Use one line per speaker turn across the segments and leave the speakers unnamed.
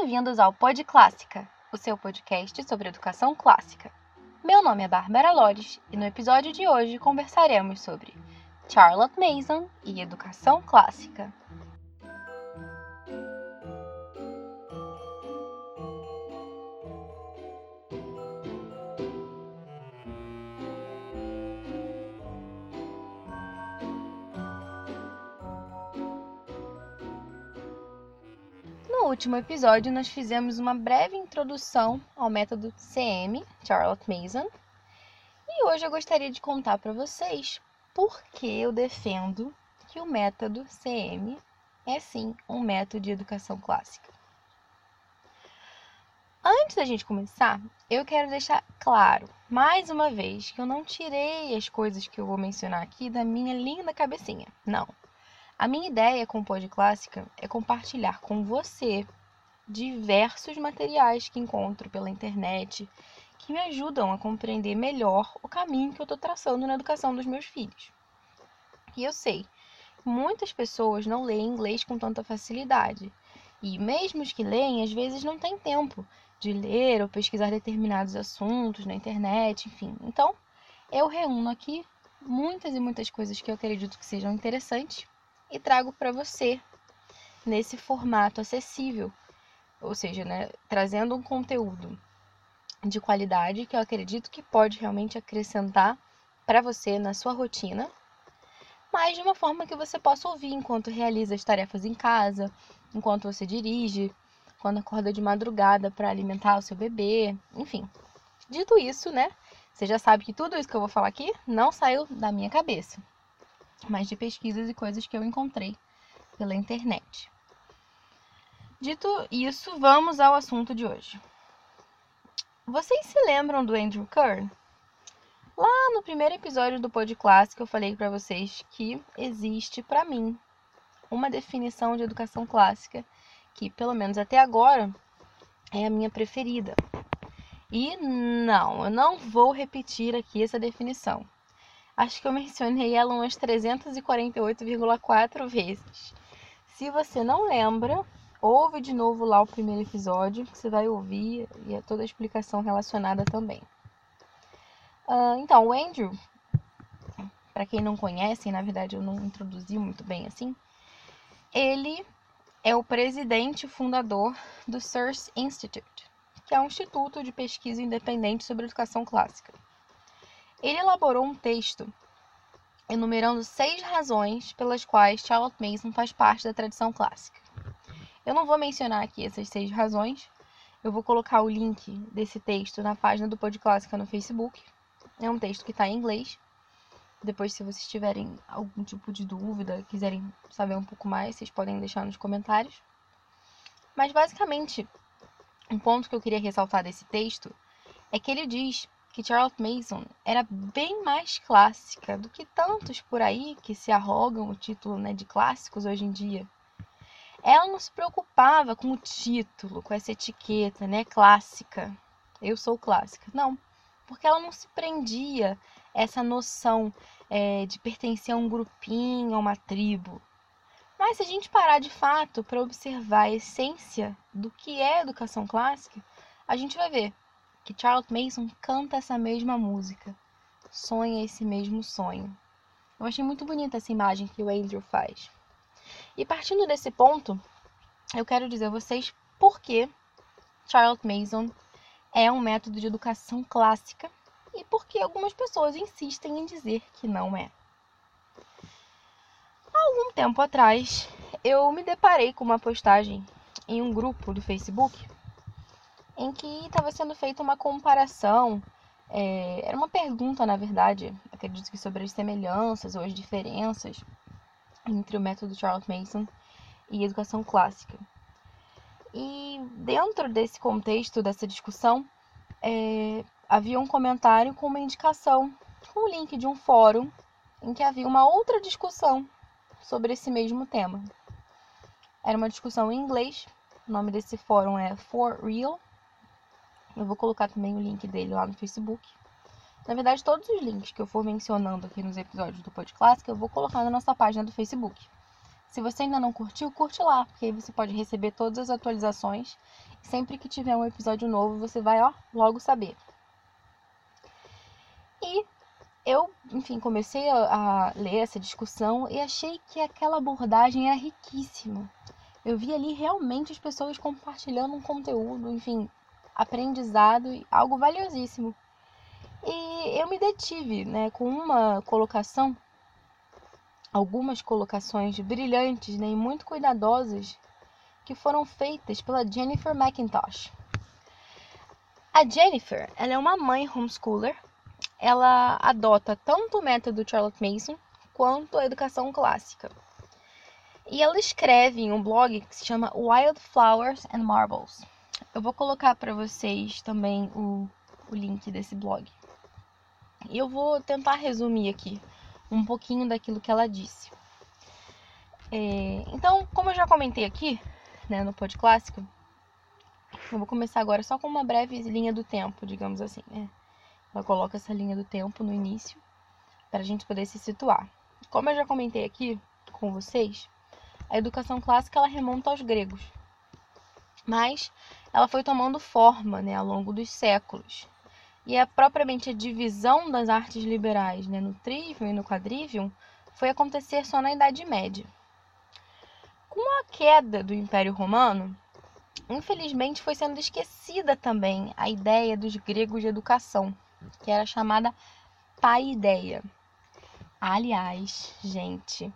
Bem-vindos ao Pod Clássica, o seu podcast sobre educação clássica. Meu nome é Bárbara Lores e no episódio de hoje conversaremos sobre Charlotte Mason e educação clássica. Último episódio, nós fizemos uma breve introdução ao método CM, Charlotte Mason, e hoje eu gostaria de contar para vocês por que eu defendo que o método CM é sim um método de educação clássica. Antes da gente começar, eu quero deixar claro, mais uma vez, que eu não tirei as coisas que eu vou mencionar aqui da minha linda cabecinha. Não. A minha ideia com o Pod Clássica é compartilhar com você diversos materiais que encontro pela internet que me ajudam a compreender melhor o caminho que eu estou traçando na educação dos meus filhos. E eu sei, muitas pessoas não leem inglês com tanta facilidade. E mesmo os que leem, às vezes não têm tempo de ler ou pesquisar determinados assuntos na internet, enfim. Então, eu reúno aqui muitas e muitas coisas que eu acredito que sejam interessantes e trago para você nesse formato acessível, ou seja, né, trazendo um conteúdo de qualidade que eu acredito que pode realmente acrescentar para você na sua rotina, mas de uma forma que você possa ouvir enquanto realiza as tarefas em casa, enquanto você dirige, quando acorda de madrugada para alimentar o seu bebê, enfim. Dito isso, né? Você já sabe que tudo isso que eu vou falar aqui não saiu da minha cabeça mas de pesquisas e coisas que eu encontrei pela internet. Dito isso, vamos ao assunto de hoje. Vocês se lembram do Andrew Kern? Lá no primeiro episódio do Pod Clássico eu falei para vocês que existe para mim uma definição de educação clássica que, pelo menos até agora, é a minha preferida. E não, eu não vou repetir aqui essa definição. Acho que eu mencionei ela umas 348,4 vezes. Se você não lembra, ouve de novo lá o primeiro episódio, que você vai ouvir e é toda a explicação relacionada também. Uh, então, o Andrew, para quem não conhece, na verdade eu não introduzi muito bem assim, ele é o presidente fundador do Search Institute, que é um instituto de pesquisa independente sobre educação clássica. Ele elaborou um texto enumerando seis razões pelas quais Charlotte Mason faz parte da tradição clássica. Eu não vou mencionar aqui essas seis razões, eu vou colocar o link desse texto na página do Pod Clássica no Facebook. É um texto que está em inglês. Depois, se vocês tiverem algum tipo de dúvida, quiserem saber um pouco mais, vocês podem deixar nos comentários. Mas, basicamente, um ponto que eu queria ressaltar desse texto é que ele diz que Charlotte Mason era bem mais clássica do que tantos por aí que se arrogam o título né, de clássicos hoje em dia. Ela não se preocupava com o título, com essa etiqueta, né, clássica. Eu sou clássica. Não, porque ela não se prendia essa noção é, de pertencer a um grupinho, a uma tribo. Mas se a gente parar de fato para observar a essência do que é educação clássica, a gente vai ver que Charlotte Mason canta essa mesma música, sonha esse mesmo sonho. Eu achei muito bonita essa imagem que o Andrew faz. E partindo desse ponto, eu quero dizer a vocês por que Charlotte Mason é um método de educação clássica e por que algumas pessoas insistem em dizer que não é. Há algum tempo atrás, eu me deparei com uma postagem em um grupo do Facebook em que estava sendo feita uma comparação. É, era uma pergunta, na verdade, acredito que sobre as semelhanças ou as diferenças entre o método Charles Mason e educação clássica. E dentro desse contexto, dessa discussão, é, havia um comentário com uma indicação, com um link de um fórum em que havia uma outra discussão sobre esse mesmo tema. Era uma discussão em inglês, o nome desse fórum é For Real, eu vou colocar também o link dele lá no Facebook. Na verdade, todos os links que eu for mencionando aqui nos episódios do Pod Clássica, eu vou colocar na nossa página do Facebook. Se você ainda não curtiu, curte lá, porque aí você pode receber todas as atualizações Sempre que tiver um episódio novo, você vai, ó, logo saber. E eu, enfim, comecei a, a ler essa discussão e achei que aquela abordagem era riquíssima. Eu vi ali realmente as pessoas compartilhando um conteúdo, enfim, aprendizado, algo valiosíssimo. E eu me detive, né, com uma colocação, algumas colocações brilhantes, né, e muito cuidadosas que foram feitas pela Jennifer McIntosh. A Jennifer, ela é uma mãe homeschooler. Ela adota tanto o método Charlotte Mason quanto a educação clássica. E ela escreve em um blog que se chama Wildflowers and Marbles. Eu vou colocar para vocês também o, o link desse blog. E eu vou tentar resumir aqui um pouquinho daquilo que ela disse. É, então, como eu já comentei aqui, né, no Pod Clássico, eu vou começar agora só com uma breve linha do tempo, digamos assim, né? Ela coloca essa linha do tempo no início para a gente poder se situar. Como eu já comentei aqui com vocês, a educação clássica ela remonta aos gregos, mas ela foi tomando forma né, ao longo dos séculos. E é propriamente a divisão das artes liberais né, no trivium e no quadrivium foi acontecer só na Idade Média. Com a queda do Império Romano, infelizmente foi sendo esquecida também a ideia dos gregos de educação, que era chamada paideia. Aliás, gente,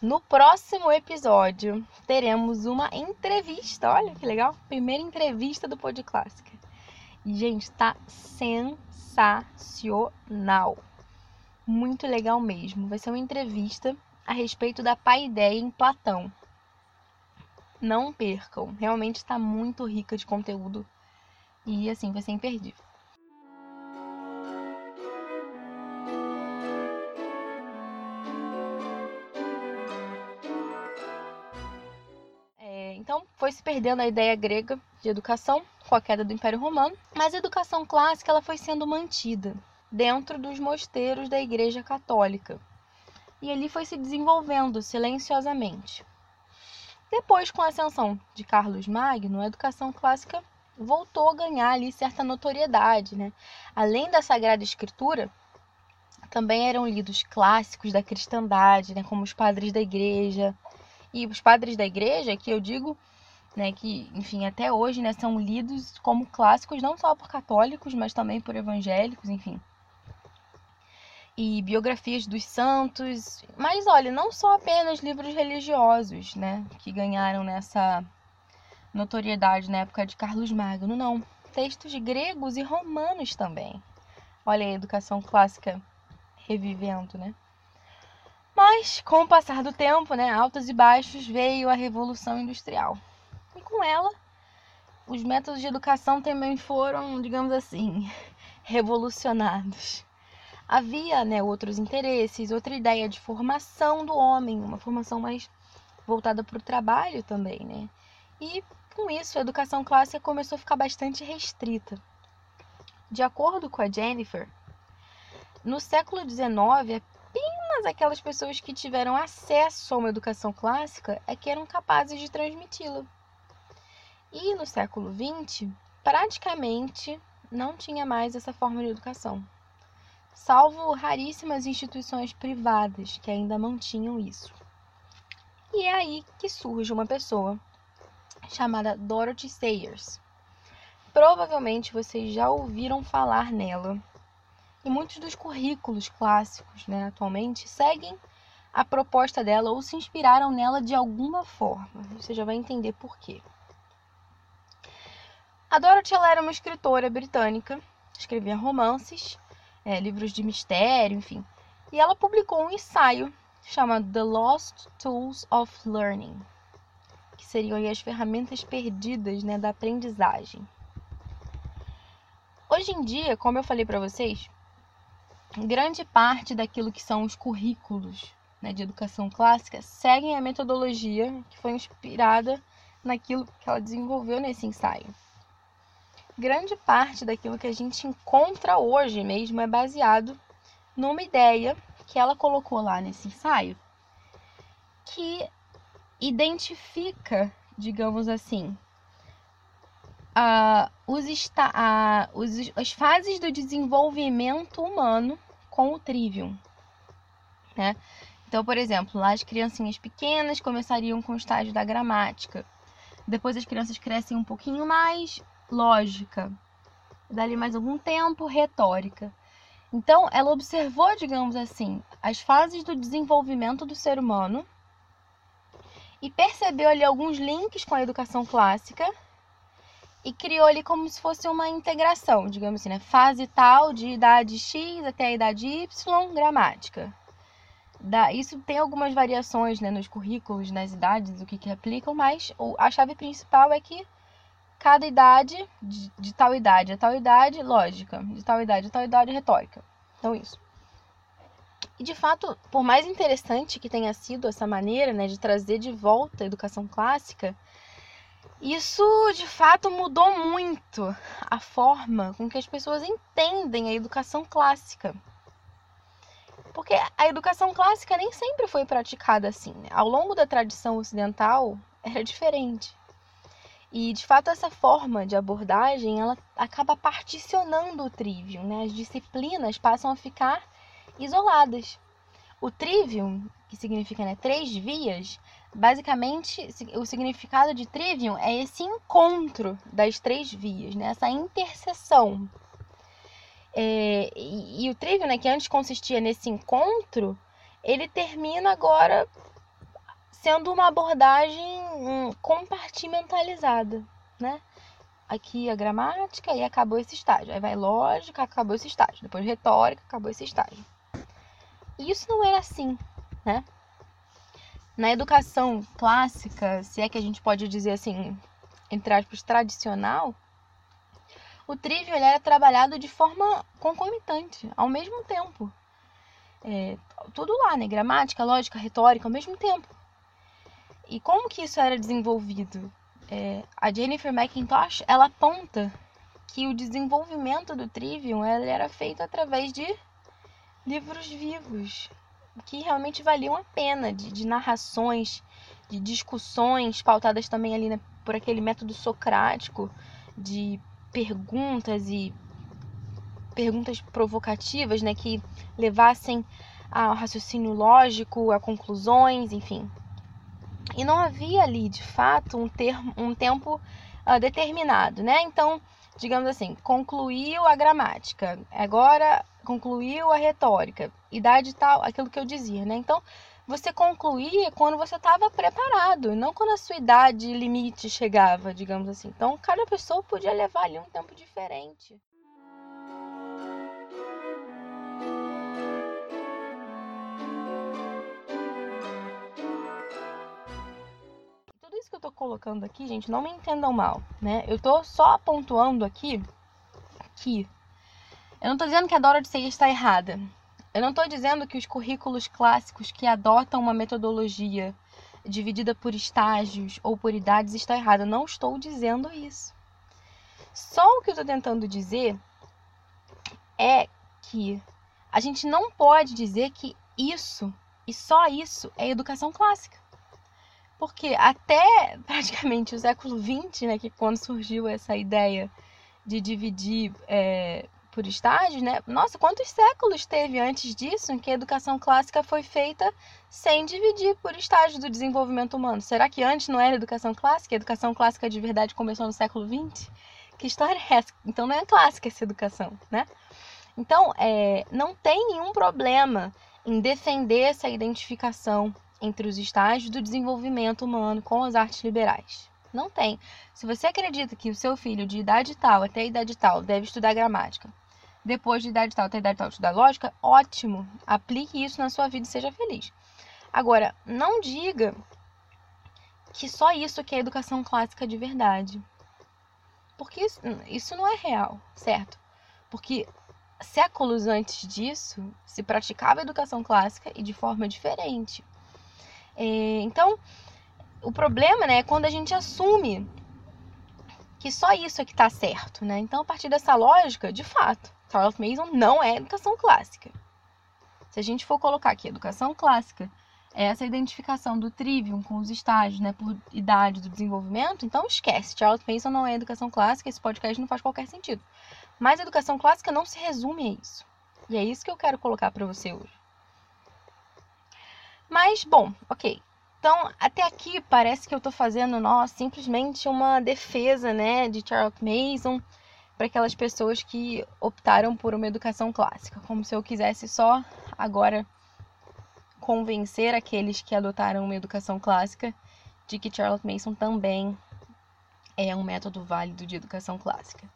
no próximo episódio teremos uma entrevista. Olha que legal! Primeira entrevista do Pod Clássica. Gente, tá sensacional. Muito legal mesmo. Vai ser uma entrevista a respeito da paideia em Platão. Não percam, realmente está muito rica de conteúdo e assim vai ser imperdível. Então foi se perdendo a ideia grega de educação com a queda do Império Romano, mas a educação clássica ela foi sendo mantida dentro dos mosteiros da Igreja Católica e ali foi se desenvolvendo silenciosamente. Depois, com a ascensão de Carlos Magno, a educação clássica voltou a ganhar ali certa notoriedade, né? Além da Sagrada Escritura, também eram lidos clássicos da cristandade, né, como os padres da igreja. E os padres da igreja, que eu digo, né, que, enfim, até hoje, né, são lidos como clássicos não só por católicos, mas também por evangélicos, enfim e biografias dos santos. Mas olha, não só apenas livros religiosos, né, que ganharam nessa notoriedade na época de Carlos Magno, não. Textos gregos e romanos também. Olha a educação clássica revivendo, né? Mas, com o passar do tempo, né, altos e baixos, veio a Revolução Industrial. E com ela, os métodos de educação também foram, digamos assim, revolucionados havia né, outros interesses, outra ideia de formação do homem, uma formação mais voltada para o trabalho também, né? E com isso a educação clássica começou a ficar bastante restrita. De acordo com a Jennifer, no século XIX, apenas aquelas pessoas que tiveram acesso a uma educação clássica é que eram capazes de transmiti-la. E no século XX, praticamente não tinha mais essa forma de educação salvo raríssimas instituições privadas que ainda mantinham isso. E é aí que surge uma pessoa chamada Dorothy Sayers. Provavelmente vocês já ouviram falar nela. E muitos dos currículos clássicos, né, atualmente, seguem a proposta dela ou se inspiraram nela de alguma forma. Você já vai entender por quê. A Dorothy era uma escritora britânica, escrevia romances é, livros de mistério, enfim. E ela publicou um ensaio chamado The Lost Tools of Learning, que seriam as ferramentas perdidas né, da aprendizagem. Hoje em dia, como eu falei para vocês, grande parte daquilo que são os currículos né, de educação clássica seguem a metodologia que foi inspirada naquilo que ela desenvolveu nesse ensaio. Grande parte daquilo que a gente encontra hoje mesmo é baseado numa ideia que ela colocou lá nesse ensaio, que identifica, digamos assim, uh, os, uh, os, as fases do desenvolvimento humano com o trivium. Né? Então, por exemplo, lá as criancinhas pequenas começariam com o estágio da gramática. Depois as crianças crescem um pouquinho mais, lógica. Dali mais algum tempo, retórica. Então, ela observou, digamos assim, as fases do desenvolvimento do ser humano e percebeu ali alguns links com a educação clássica e criou ali como se fosse uma integração, digamos assim, né? Fase tal de idade X até a idade Y, gramática. Da, isso tem algumas variações né, nos currículos, nas idades, o que, que aplicam, mas a chave principal é que cada idade, de, de tal idade a tal idade, lógica, de tal idade a tal idade, retórica. Então, isso. E de fato, por mais interessante que tenha sido essa maneira né, de trazer de volta a educação clássica, isso de fato mudou muito a forma com que as pessoas entendem a educação clássica. Porque a educação clássica nem sempre foi praticada assim. Né? Ao longo da tradição ocidental era diferente. E de fato essa forma de abordagem ela acaba particionando o trivium, né? As disciplinas passam a ficar isoladas. O trivium, que significa né, três vias, basicamente o significado de trivium é esse encontro das três vias, né, essa interseção. É, e, e, o trivium, né, que antes consistia nesse encontro, ele termina agora sendo uma abordagem hum, compartimentalizada, né? Aqui a gramática e acabou esse estágio. Aí vai lógica, acabou esse estágio. Depois retórica, acabou esse estágio. E isso não era assim, né? Na educação clássica, se é que a gente pode dizer assim, entre aspas, tradicional, o trivium era trabalhado de forma concomitante, ao mesmo tempo. É, tudo lá, né? Gramática, lógica, retórica, ao mesmo tempo. E como que isso era desenvolvido? É, a Jennifer McIntosh, ela aponta que o desenvolvimento do trivium era feito através de livros vivos que realmente valiam a pena, de, de narrações, de discussões pautadas também ali né, por aquele método socrático de perguntas e perguntas provocativas, né, que levassem ao raciocínio lógico, a conclusões, enfim. E não havia ali, de fato, um, termo, um tempo uh, determinado, né? Então, digamos assim, concluiu a gramática, agora concluiu a retórica, idade tal, aquilo que eu dizia, né? Então, você concluía quando você estava preparado, não quando a sua idade limite chegava, digamos assim. Então, cada pessoa podia levar ali um tempo diferente. Eu tô colocando aqui, gente, não me entendam mal, né? Eu tô só pontuando aqui que eu não tô dizendo que a Dora de Ceia está errada. Eu não tô dizendo que os currículos clássicos que adotam uma metodologia dividida por estágios ou por idades está errada. Não estou dizendo isso. Só o que eu tô tentando dizer é que a gente não pode dizer que isso e só isso é educação clássica. Porque até praticamente o século XX, né, que quando surgiu essa ideia de dividir é, por estágios, né? Nossa, quantos séculos teve antes disso em que a educação clássica foi feita sem dividir por estágios do desenvolvimento humano? Será que antes não era educação clássica? A educação clássica de verdade começou no século XX? Que história é essa? Então não é clássica essa educação, né? Então, é, não tem nenhum problema em defender essa identificação entre os estágios do desenvolvimento humano com as artes liberais. Não tem. Se você acredita que o seu filho de idade tal até idade tal deve estudar gramática, depois de idade tal até idade tal estudar lógica, ótimo. Aplique isso na sua vida e seja feliz. Agora, não diga que só isso que é educação clássica de verdade. Porque isso, não é real, certo? Porque séculos antes disso se praticava educação clássica e de forma diferente. É, então, o problema né, é quando a gente assume que só isso é que está certo. Né? Então, a partir dessa lógica, de fato, Charles Mason não é educação clássica. Se a gente for colocar aqui educação clássica essa identificação do trivium com os estágios, né, por idade do desenvolvimento, então esquece. Charles Mason não é educação clássica, esse podcast não faz qualquer sentido. Mas educação clássica não se resume a isso. E é isso que eu quero colocar para você hoje. Mas, bom, ok. Então, até aqui parece que eu estou fazendo, nossa, simplesmente uma defesa, né, de Charles Mason para aquelas pessoas que optaram por uma educação clássica, como se eu quisesse só agora convencer aqueles que adotaram uma educação clássica de que Charles Mason também é um método válido de educação clássica.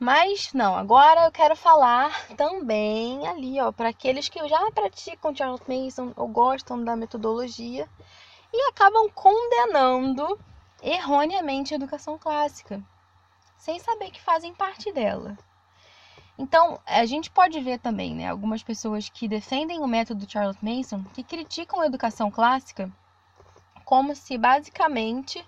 Mas não, agora eu quero falar também ali, ó, para aqueles que já praticam Charles Mason ou gostam da metodologia e acabam condenando erroneamente a educação clássica sem saber que fazem parte dela. Então, a gente pode ver também, né, algumas pessoas que defendem o método Charles Mason, que criticam a educação clássica como se basicamente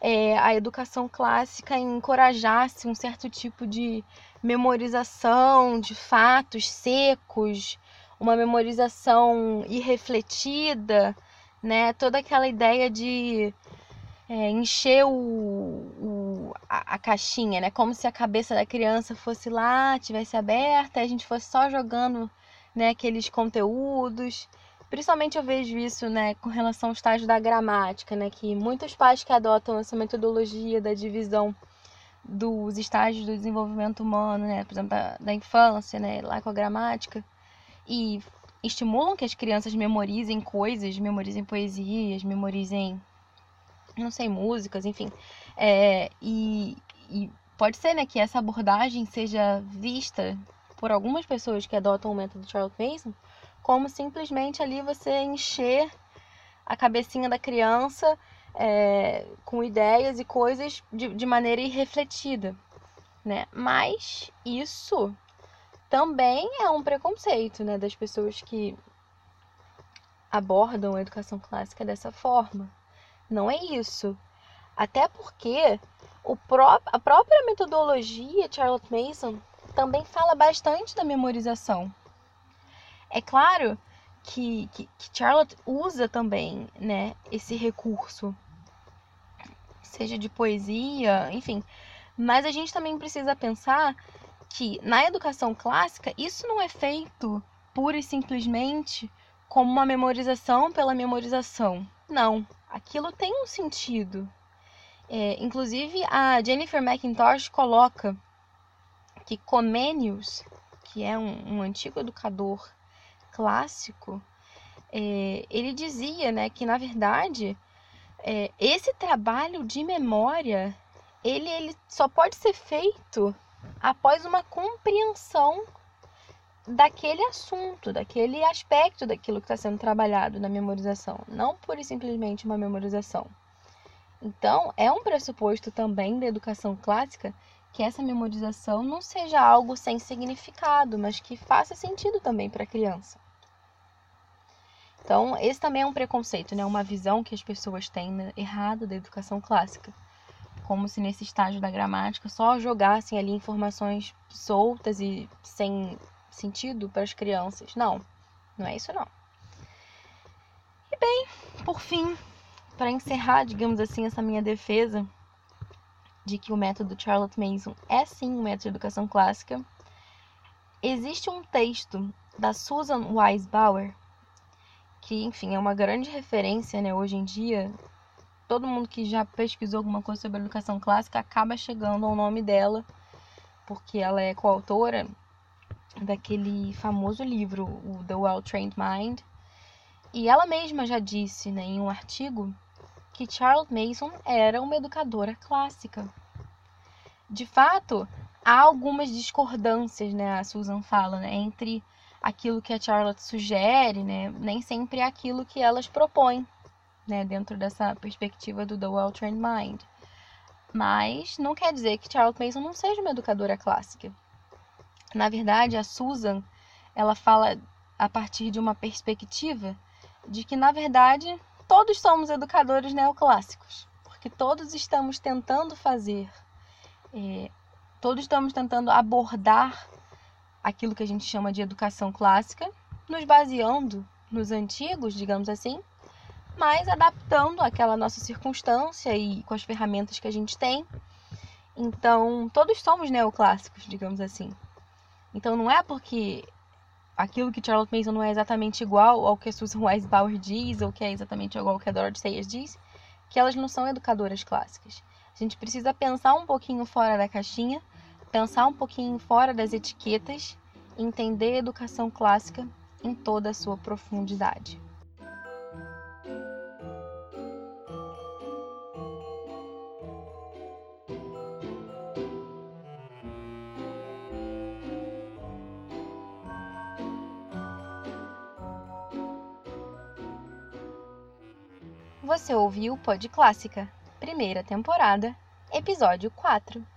é, a educação clássica encorajasse um certo tipo de memorização de fatos secos, uma memorização irrefletida, né? Toda aquela ideia de é, encher o, o a, a, caixinha, né? Como se a cabeça da criança fosse lá, tivesse aberta, a gente fosse só jogando né, aqueles conteúdos. Principalmente eu vejo isso, né, com relação ao estágio da gramática, né, que muitos pais que adotam essa metodologia da divisão dos estágios do desenvolvimento humano, né, por exemplo, da, da infância, né, lá com a gramática, e estimulam que as crianças memorizem coisas, memorizem poesias, memorizem não sei, músicas, enfim. É, e, e pode ser né, que essa abordagem seja vista por algumas pessoas que adotam o método Charles Mason como simplesmente ali você encher a cabecinha da criança é, com ideias e coisas de, de maneira irrefletida, né? Mas isso também é um preconceito, né, das pessoas que abordam a educação clássica dessa forma. Não é isso. Até porque o pró a própria metodologia Charlotte Mason também fala bastante da memorização. É claro que, que, que Charlotte usa também né, esse recurso, seja de poesia, enfim. Mas a gente também precisa pensar que na educação clássica isso não é feito pura e simplesmente como uma memorização pela memorização. Não aquilo tem um sentido. É, inclusive, a Jennifer McIntosh coloca que Comenius, que é um, um antigo educador clássico, é, ele dizia né, que, na verdade, é, esse trabalho de memória ele, ele só pode ser feito após uma compreensão daquele assunto, daquele aspecto daquilo que está sendo trabalhado na memorização, não pura e simplesmente uma memorização. Então, é um pressuposto também da educação clássica que essa memorização não seja algo sem significado, mas que faça sentido também para a criança. Então, esse também é um preconceito, né? uma visão que as pessoas têm né? errada da educação clássica. Como se nesse estágio da gramática só jogassem ali informações soltas e sem sentido para as crianças. Não, não é isso não. E bem, por fim, para encerrar, digamos assim, essa minha defesa de que o método Charlotte Mason é sim um método de educação clássica, existe um texto da Susan Weisbauer, que, enfim, é uma grande referência, né, hoje em dia. Todo mundo que já pesquisou alguma coisa sobre educação clássica acaba chegando ao nome dela, porque ela é coautora daquele famoso livro, o The Well-Trained Mind. E ela mesma já disse né, em um artigo que Charlotte Mason era uma educadora clássica. De fato, há algumas discordâncias, né, a Susan fala, né, entre aquilo que a Charlotte sugere, né, nem sempre é aquilo que elas propõem, né, dentro dessa perspectiva do The Well-Trained Mind. Mas não quer dizer que Charlotte Mason não seja uma educadora clássica. Na verdade, a Susan, ela fala a partir de uma perspectiva de que, na verdade, todos somos educadores neoclássicos, porque todos estamos tentando fazer, é, todos estamos tentando abordar aquilo que a gente chama de educação clássica, nos baseando nos antigos, digamos assim, mas adaptando aquela nossa circunstância e com as ferramentas que a gente tem. Então, todos somos neoclássicos, digamos assim. Então, não é porque aquilo que Charlotte Mason não é exatamente igual ao que Susan Weisbauer diz, ou que é exatamente igual ao que a Dorothy Sayers diz, que elas não são educadoras clássicas. A gente precisa pensar um pouquinho fora da caixinha, pensar um pouquinho fora das etiquetas, entender a educação clássica em toda a sua profundidade. Você ouviu Pod Clássica, primeira temporada, episódio 4.